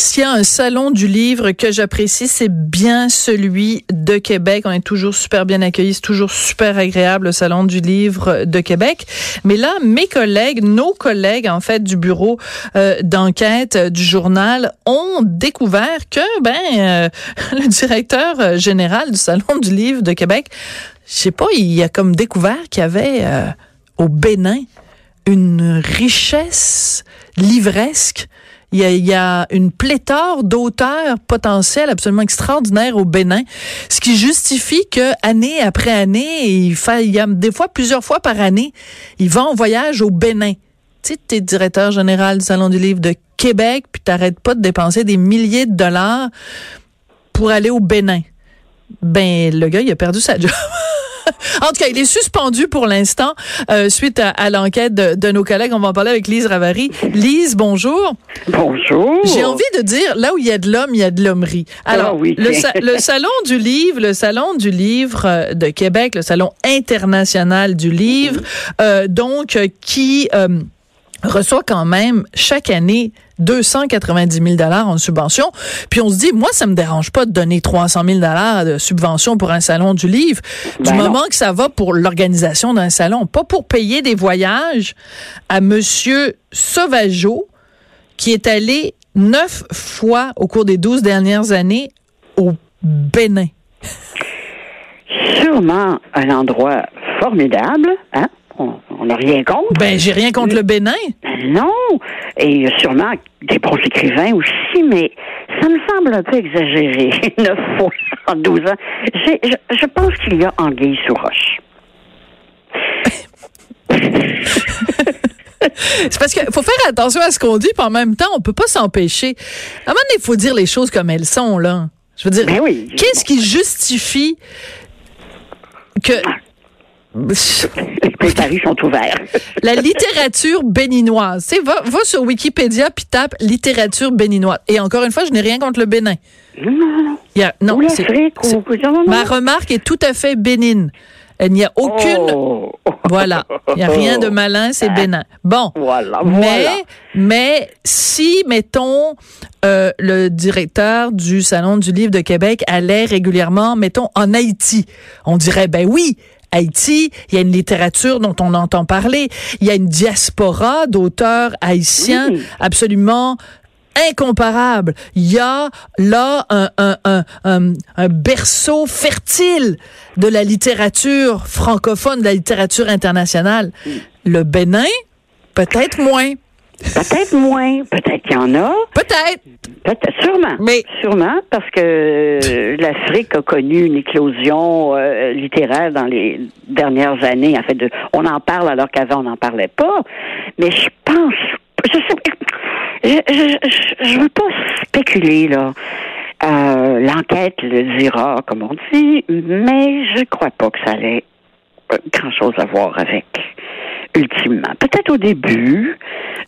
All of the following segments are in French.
S'il y a un salon du livre que j'apprécie, c'est bien celui de Québec. On est toujours super bien accueillis, c'est toujours super agréable le salon du livre de Québec. Mais là, mes collègues, nos collègues en fait du bureau euh, d'enquête du journal ont découvert que ben euh, le directeur général du salon du livre de Québec, je sais pas, il a comme découvert qu'il y avait euh, au Bénin une richesse livresque il y, a, une pléthore d'auteurs potentiels absolument extraordinaires au Bénin, ce qui justifie que année après année, il, fait, il y a des fois plusieurs fois par année, il va en voyage au Bénin. Tu sais, es directeur général du Salon du Livre de Québec, puis t'arrêtes pas de dépenser des milliers de dollars pour aller au Bénin. Ben, le gars, il a perdu sa job. en tout cas, il est suspendu pour l'instant euh, suite à, l'enquête de, nos collègues. On va en parler avec Lise Ravary. Lise, bonjour. Bonjour. J'ai envie de dire, là où il y a de l'homme, il y a de l'hommerie. Ah Alors, oui. le, Salon du Livre, le Salon du Livre euh, de Québec, le Salon international du livre, euh, donc, qui reçoit quand même chaque année 290 000 dollars en subvention. Puis on se dit, moi, ça me dérange pas de donner 300 000 dollars de subvention pour un salon du livre, du ben moment que ça va pour l'organisation d'un salon, pas pour payer des voyages à Monsieur Sauvageau, qui est allé neuf fois au cours des douze dernières années au Bénin. Sûrement un endroit formidable, hein? On n'a rien contre. Ben, j'ai rien contre le Bénin. Ben non. Et sûrement des bons écrivains aussi, mais ça me semble un peu exagéré. Neuf fois en douze ans. Je, je, pense qu'il y a anguille sous roche. C'est parce qu'il faut faire attention à ce qu'on dit, puis en même temps, on peut pas s'empêcher. À un moment il faut dire les choses comme elles sont, là. Je veux dire, ben oui. qu'est-ce qui justifie que les paris sont ouverts. La littérature béninoise. Tu sais, va, va sur Wikipédia puis tape littérature béninoise. Et encore une fois, je n'ai rien contre le Bénin. Non, non, non. Ma remarque est tout à fait bénine. Il n'y a aucune. Oh. Voilà. Il n'y a rien de malin, c'est bénin. Bon. Voilà. Mais, mais si, mettons, euh, le directeur du Salon du Livre de Québec allait régulièrement, mettons, en Haïti, on dirait, ben oui, Haïti, il y a une littérature dont on entend parler, il y a une diaspora d'auteurs haïtiens absolument incomparable. Il y a là un, un, un, un, berceau fertile de la littérature francophone, de la littérature internationale. Le Bénin, peut-être moins. Peut-être moins, peut-être qu'il y en a. Peut-être. Peut-être, sûrement. Mais sûrement parce que l'Afrique a connu une éclosion euh, littéraire dans les dernières années. En fait, de, on en parle alors qu'avant on n'en parlait pas. Mais je pense, je sais, je, je, veux pas spéculer là. Euh, L'enquête le dira, comme on dit, mais je crois pas que ça allait grand chose à voir avec ultimement. Peut-être au début,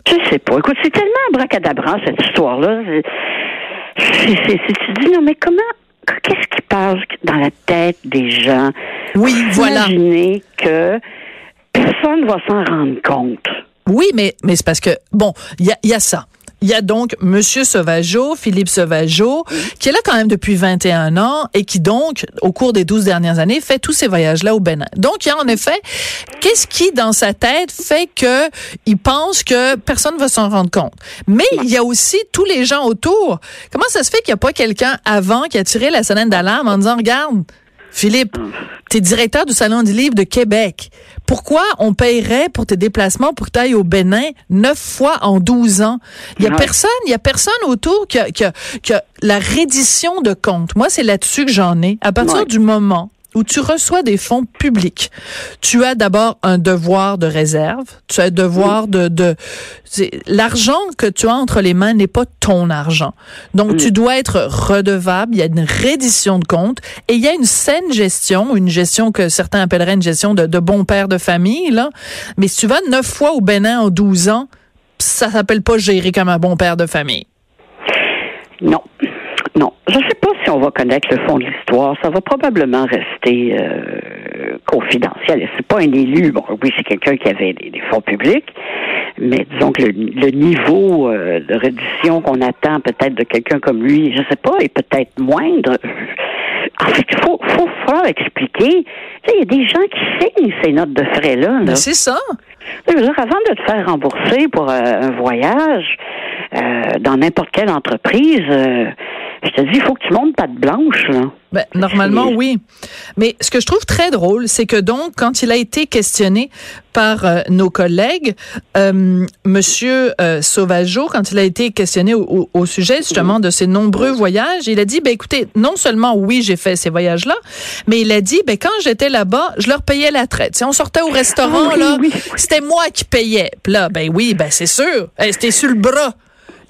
je sais pas. Écoute, c'est tellement abracadabrant, cette histoire-là. Tu dis, non, mais comment, qu'est-ce qui passe dans la tête des gens? Oui, voilà. Imaginer que personne va s'en rendre compte. Oui, mais, mais c'est parce que, bon, il y a, y a ça. Il y a donc Monsieur Sauvageau, Philippe Sauvageau, qui est là quand même depuis 21 ans et qui donc, au cours des 12 dernières années, fait tous ces voyages-là au Bénin. Donc, il y a en effet, qu'est-ce qui, dans sa tête, fait que il pense que personne va s'en rendre compte? Mais il y a aussi tous les gens autour. Comment ça se fait qu'il n'y a pas quelqu'un avant qui a tiré la sonnette d'alarme en disant, regarde, Philippe, tu es directeur du Salon du Livre de Québec. Pourquoi on paierait pour tes déplacements pour que tu ailles au Bénin neuf fois en douze ans? Il y a personne, il y a personne autour qui a, qui la reddition de compte. Moi, c'est là-dessus que j'en ai. À partir du moment où tu reçois des fonds publics, tu as d'abord un devoir de réserve, tu as un devoir de, de l'argent que tu as entre les mains n'est pas ton argent. Donc tu dois être redevable, il y a une reddition de compte et il y a une saine gestion, une gestion que certains appelleraient une gestion de, de bon père de famille là, mais si tu vas neuf fois au Bénin en 12 ans, ça s'appelle pas gérer comme un bon père de famille. Non. Non. Je ne sais pas si on va connaître le fond de l'histoire. Ça va probablement rester euh, confidentiel. C'est pas un élu. Bon, oui, c'est quelqu'un qui avait des, fonds publics, mais disons que le, niveau euh, de reddition qu'on attend peut-être de quelqu'un comme lui, je ne sais pas, est peut-être moindre. En fait, il faut, faut, faut expliquer. il y a des gens qui signent ces notes de frais-là. Ben, c'est ça. avant de te faire rembourser pour euh, un voyage euh, dans n'importe quelle entreprise, euh, je te dis, il faut que tu montes pas de blanche, là. Ben, normalement, oui. Mais ce que je trouve très drôle, c'est que donc, quand il a été questionné par euh, nos collègues, euh, Monsieur euh, Sauvageau, quand il a été questionné au, au, sujet justement de ses nombreux voyages, il a dit, ben écoutez, non seulement oui, j'ai fait ces voyages-là, mais il a dit, ben quand j'étais là-bas, je leur payais la traite. Si on sortait au restaurant, ah là, c'était moi qui payais. Puis là, ben oui, ben c'est sûr, c'était sur le bras.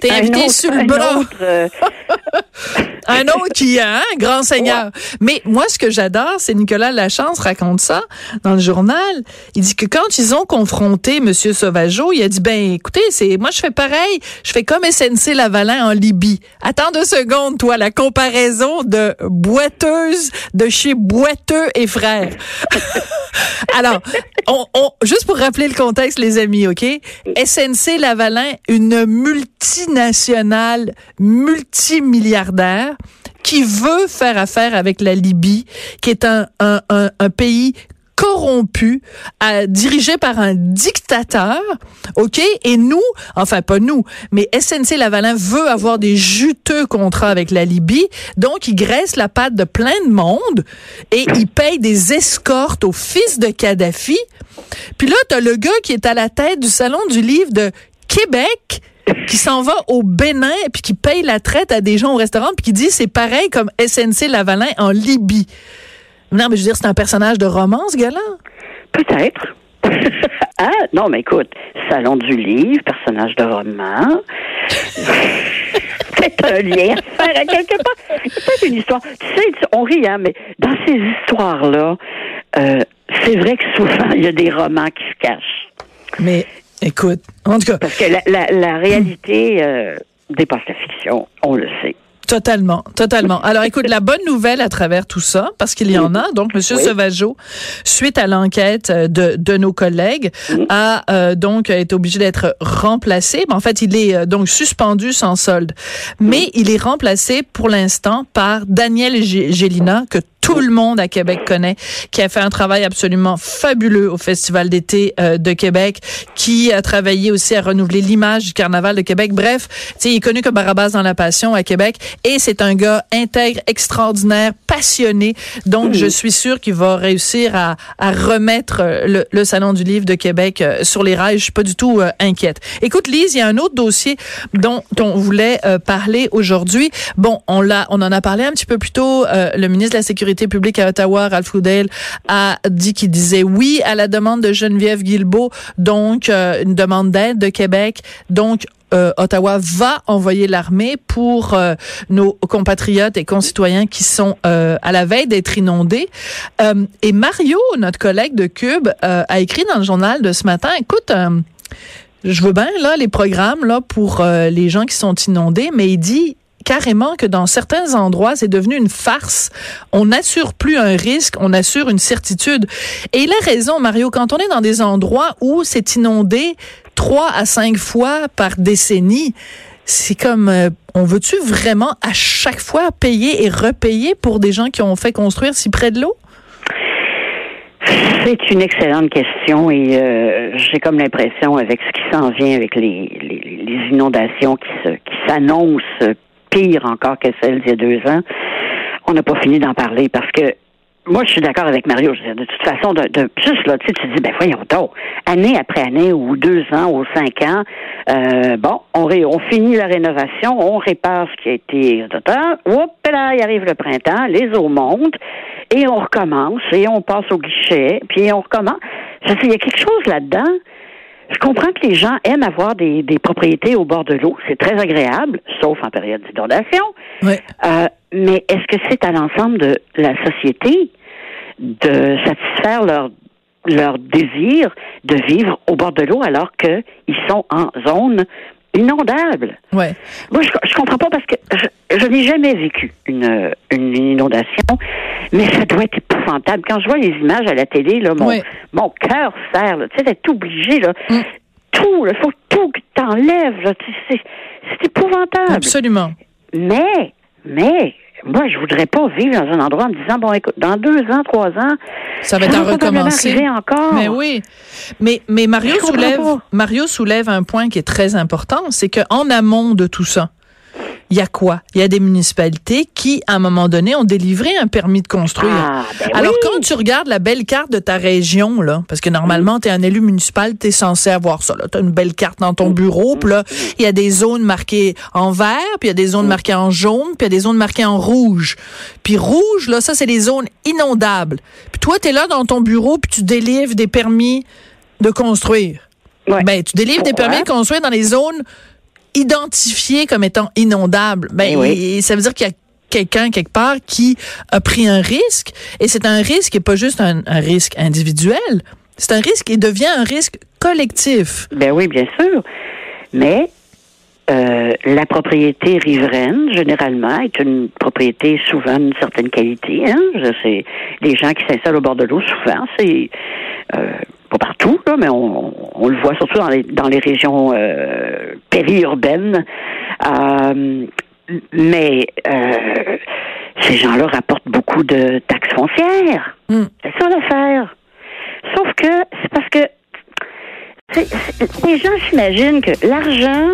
T'es invité sur le bras. Euh, un autre qui a, hein, grand seigneur. Mais moi, ce que j'adore, c'est Nicolas Lachance raconte ça dans le journal. Il dit que quand ils ont confronté Monsieur Sauvageau, il a dit, ben, écoutez, c'est, moi, je fais pareil. Je fais comme SNC Lavalin en Libye. Attends deux secondes, toi, la comparaison de boiteuse de chez Boiteux et Frères. Alors, on, on, juste pour rappeler le contexte, les amis, OK? SNC Lavalin, une multinationale multimilliardaire qui veut faire affaire avec la Libye, qui est un, un, un, un pays corrompu, à, dirigé par un dictateur, OK? Et nous, enfin pas nous, mais SNC Lavalin veut avoir des juteux contrats avec la Libye, donc il graisse la patte de plein de monde et il paye des escortes au fils de Kadhafi. Puis là, t'as le gars qui est à la tête du salon du livre de Québec qui s'en va au Bénin et puis qui paye la traite à des gens au restaurant puis qui dit c'est pareil comme SNC Lavalin en Libye. Non, mais je veux dire, c'est un personnage de roman, ce gars-là? Peut-être. ah, non, mais écoute, Salon du livre, personnage de roman. c'est un lien à faire à quelque part. C'est une histoire. Tu sais, on rit, hein, mais dans ces histoires-là, euh, c'est vrai que souvent, il y a des romans qui se cachent. Mais écoute, en tout cas. Parce que la, réalité euh, dépasse la fiction, on le sait. Totalement, totalement. Alors, écoute, la bonne nouvelle à travers tout ça, parce qu'il y en a, donc Monsieur Sauvageau, suite à l'enquête euh, de, de nos collègues, a euh, donc été obligé d'être remplacé. en fait, il est euh, donc suspendu sans solde, mais il est remplacé pour l'instant par Daniel Gélina, que tout le monde à Québec connaît, qui a fait un travail absolument fabuleux au Festival d'été euh, de Québec, qui a travaillé aussi à renouveler l'image du Carnaval de Québec. Bref, il est connu comme Barabas dans la passion à Québec et c'est un gars intègre, extraordinaire, passionné. Donc, je suis sûre qu'il va réussir à, à remettre le, le, Salon du Livre de Québec euh, sur les rails. Je suis pas du tout euh, inquiète. Écoute, Lise, il y a un autre dossier dont, on voulait parler aujourd'hui. Bon, on l'a, on en a parlé un petit peu plus tôt. le ministre de la Sécurité publique à Ottawa, Ralph Goodale, a dit qu'il disait oui à la demande de Geneviève Guilbeault, donc euh, une demande d'aide de Québec. Donc, euh, Ottawa va envoyer l'armée pour euh, nos compatriotes et concitoyens qui sont à la veille d'être inondés. et Mario, notre collègue de Cube, a écrit dans le journal de ce matin, écoute, je veux bien là les programmes là pour les gens qui sont inondés, mais il dit carrément que dans certains endroits, c'est devenu une farce. On n'assure plus un risque, on assure une certitude. Et il a raison, Mario, quand on est dans des endroits où c'est inondé trois à cinq fois par décennie, c'est comme, euh, on veut-tu vraiment à chaque fois payer et repayer pour des gens qui ont fait construire si près de l'eau? C'est une excellente question et euh, j'ai comme l'impression avec ce qui s'en vient avec les, inondations qui s'annoncent pire encore que celle d'il y a deux ans. On n'a pas fini d'en parler parce que moi, je suis d'accord avec Mario. de toute façon, de, juste là, tu te dis, ben voyons donc, année après année, ou deux ans, ou cinq ans, euh, bon, on, finit la rénovation, on répare ce qui a été... Oups, là, il arrive le printemps, les eaux montent, et on recommence, et on passe au guichet, puis on recommence. Je sais, il y a quelque chose là-dedans je comprends que les gens aiment avoir des, des propriétés au bord de l'eau. C'est très agréable, sauf en période d'inondation. Euh, mais est-ce que c'est à l'ensemble de la société de satisfaire leur leur désir de vivre au bord de l'eau alors qu'ils sont en zone inondable. Ouais. Moi, je, je comprends pas parce que je, je n'ai jamais vécu une, une inondation, mais ça doit être épouvantable. Quand je vois les images à la télé, là, mon, Ouais. mon cœur serre, là, tu sais, d'être obligé, là. Mm. Tout, il faut tout que t'enlèves, c'est épouvantable. Absolument. Mais, mais, moi, je voudrais pas vivre dans un endroit en me disant, bon, écoute, dans deux ans, trois ans, Ça va être à recommencer. encore. Mais oui. Mais, mais Mario soulève. Mario soulève un point qui est très important, c'est qu'en amont de tout ça, il y a quoi? Il y a des municipalités qui, à un moment donné, ont délivré un permis de construire. Ah, ben Alors, oui. quand tu regardes la belle carte de ta région, là, parce que normalement, tu es un élu municipal, tu es censé avoir ça. Tu as une belle carte dans ton bureau, puis là, il y a des zones marquées en vert, puis il y a des zones marquées en jaune, puis il y a des zones marquées en rouge. Puis rouge, là, ça, c'est les zones inondables. Puis toi, tu es là dans ton bureau, puis tu délivres des permis de construire. Ouais. Ben, tu délivres des permis de construire dans les zones identifiées comme étant inondables. Ben, Eh oui. et ça veut dire qu'il y a quelqu'un quelque part qui a pris un risque et c'est un risque qui n'est pas juste un, un risque individuel, c'est un risque qui devient un risque collectif. Ben oui, bien sûr. Mais euh, la propriété riveraine, généralement, est une propriété souvent d'une certaine qualité. Hein? Sais, les gens qui s'installent au bord de l'eau, souvent, c'est euh, pas partout, là, mais on, on le voit surtout dans les, dans les régions euh, périurbaines. Euh, mais euh, ces gens-là rapportent beaucoup de taxes foncières. Hmm. C'est ça l'affaire. Sauf que c'est parce que c'est- les gens s'imaginent que l'argent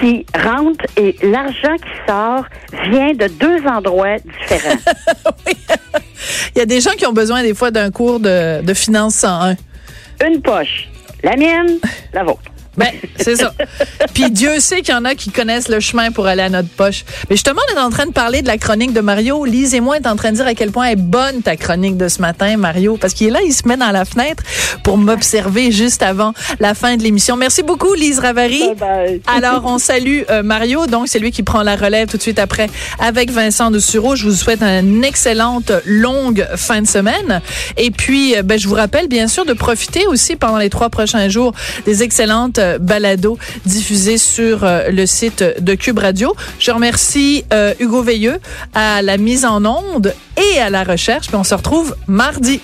qui rentre et l'argent qui sort vient de deux endroits différents. Il y a des gens qui ont besoin des fois d'un cours de, de finance 101. Une poche, la mienne, la vôtre. Ben, c'est ça. Puis Dieu sait qu'il y en a qui connaissent le chemin pour aller à notre poche. Mais justement, on est en train de parler de la chronique de Mario. Lise et moi, est en train de dire à quel point est bonne ta chronique de ce matin, Mario, parce qu'il est là, il se met dans la fenêtre pour m'observer juste avant la fin de l'émission. Merci beaucoup, Lise Ravary. Bye bye. Alors, on salue euh, Mario, donc c'est lui qui prend la relève tout de suite après avec Vincent de Sureau. Je vous souhaite une excellente longue fin de semaine. Et puis, euh, ben, je vous rappelle bien sûr de profiter aussi pendant les trois prochains jours des excellentes euh, balados diffusées sur euh, le site de Cube Radio. Je remercie euh, Hugo Veilleux à la mise en onde et à la recherche. On se retrouve mardi.